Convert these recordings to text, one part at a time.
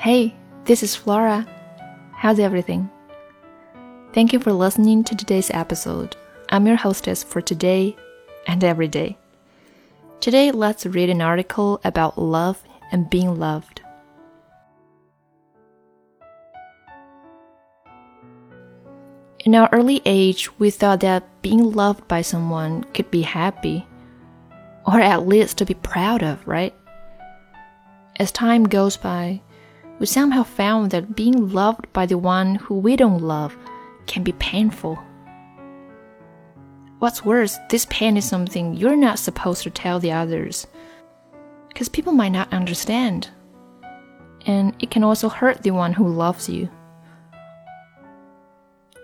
Hey, this is Flora. How's everything? Thank you for listening to today's episode. I'm your hostess for today and every day. Today, let's read an article about love and being loved. In our early age, we thought that being loved by someone could be happy, or at least to be proud of, right? As time goes by, we somehow found that being loved by the one who we don't love can be painful. What's worse, this pain is something you're not supposed to tell the others, because people might not understand, and it can also hurt the one who loves you.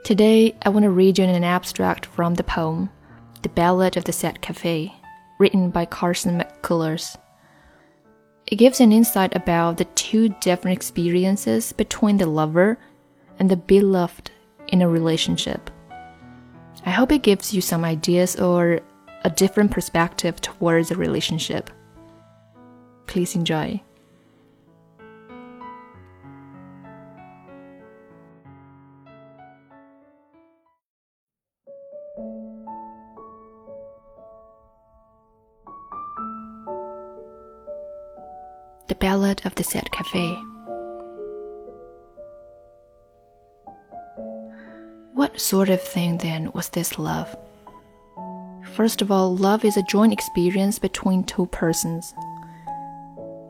Today, I want to read you an abstract from the poem, The Ballad of the Sad Cafe, written by Carson McCullers. It gives an insight about the two different experiences between the lover and the beloved in a relationship. I hope it gives you some ideas or a different perspective towards a relationship. Please enjoy. The Ballad of the Sad Cafe. What sort of thing then was this love? First of all, love is a joint experience between two persons.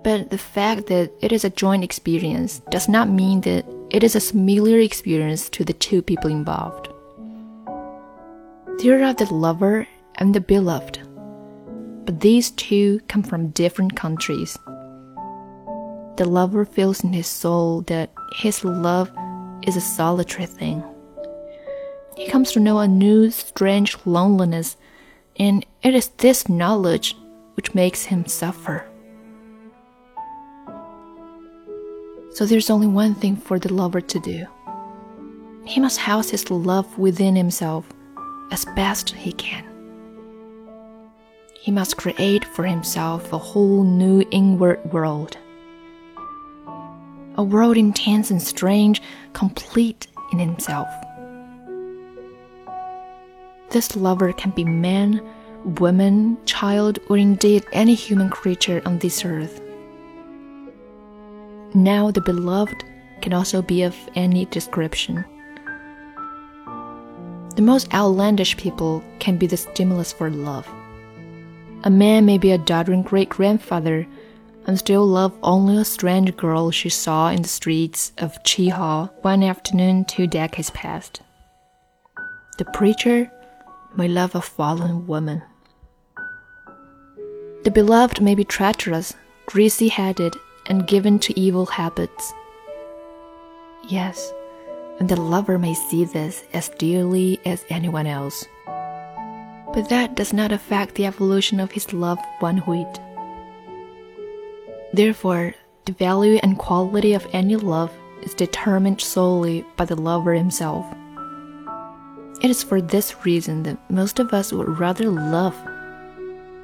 But the fact that it is a joint experience does not mean that it is a familiar experience to the two people involved. There are the lover and the beloved, but these two come from different countries the lover feels in his soul that his love is a solitary thing. He comes to know a new, strange loneliness, and it is this knowledge which makes him suffer. So there's only one thing for the lover to do. He must house his love within himself as best he can. He must create for himself a whole new inward world a world intense and strange, complete in himself. This lover can be man, woman, child, or indeed any human creature on this earth. Now, the beloved can also be of any description. The most outlandish people can be the stimulus for love. A man may be a doddering great grandfather and still love only a strange girl she saw in the streets of Cheehaw one afternoon two decades past. The preacher may love a fallen woman. The beloved may be treacherous, greasy headed, and given to evil habits. Yes, and the lover may see this as dearly as anyone else. But that does not affect the evolution of his love one whit. Therefore, the value and quality of any love is determined solely by the lover himself. It is for this reason that most of us would rather love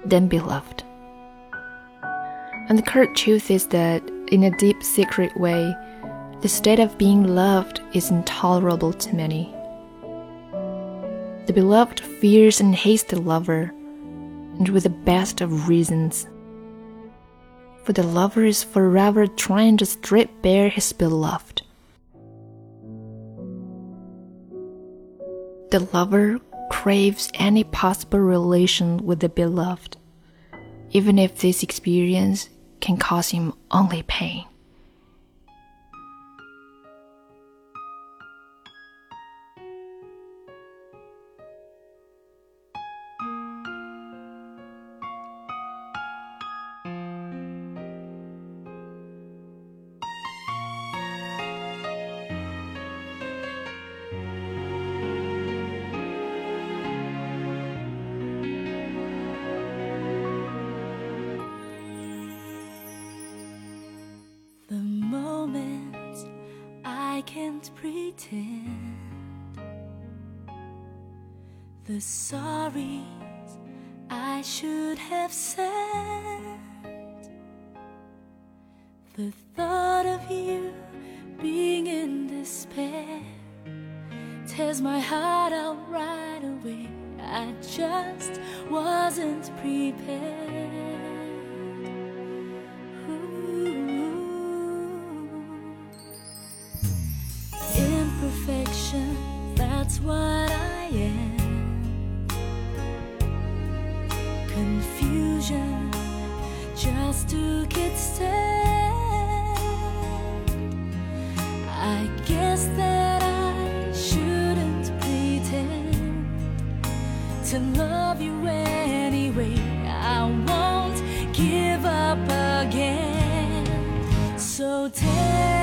than be loved. And the current truth is that, in a deep secret way, the state of being loved is intolerable to many. The beloved fears and hates the lover, and with the best of reasons for the lover is forever trying to strip bare his beloved. The lover craves any possible relation with the beloved, even if this experience can cause him only pain. Can't the sorries I should have said. The thought of you being in despair tears my heart out right away. I just wasn't prepared. Its stand. I guess that I shouldn't pretend to love you anyway. I won't give up again. So tell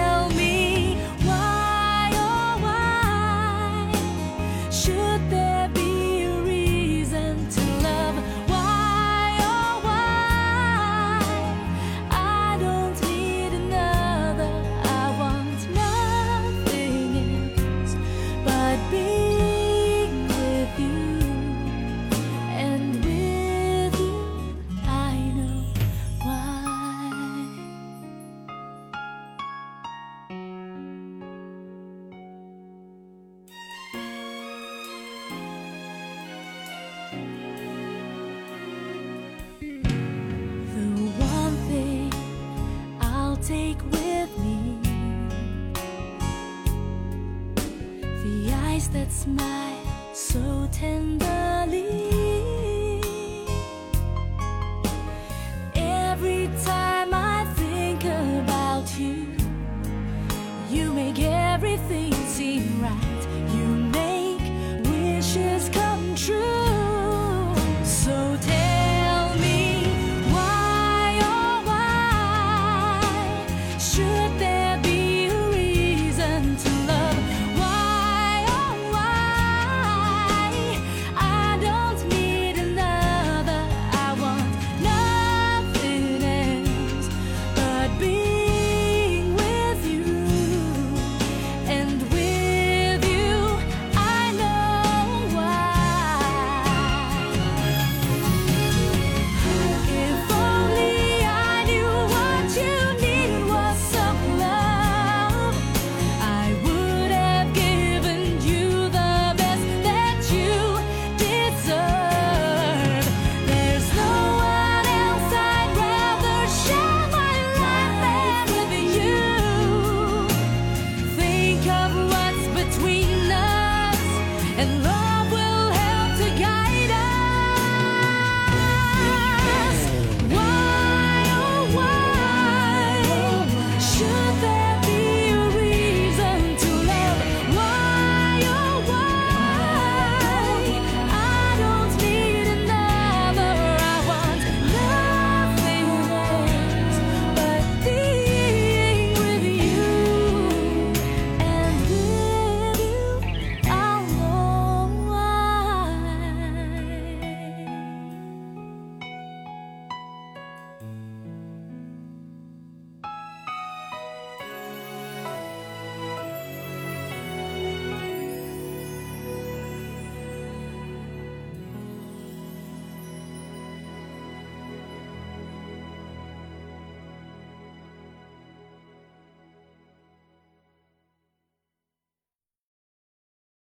that's smile so tenderly.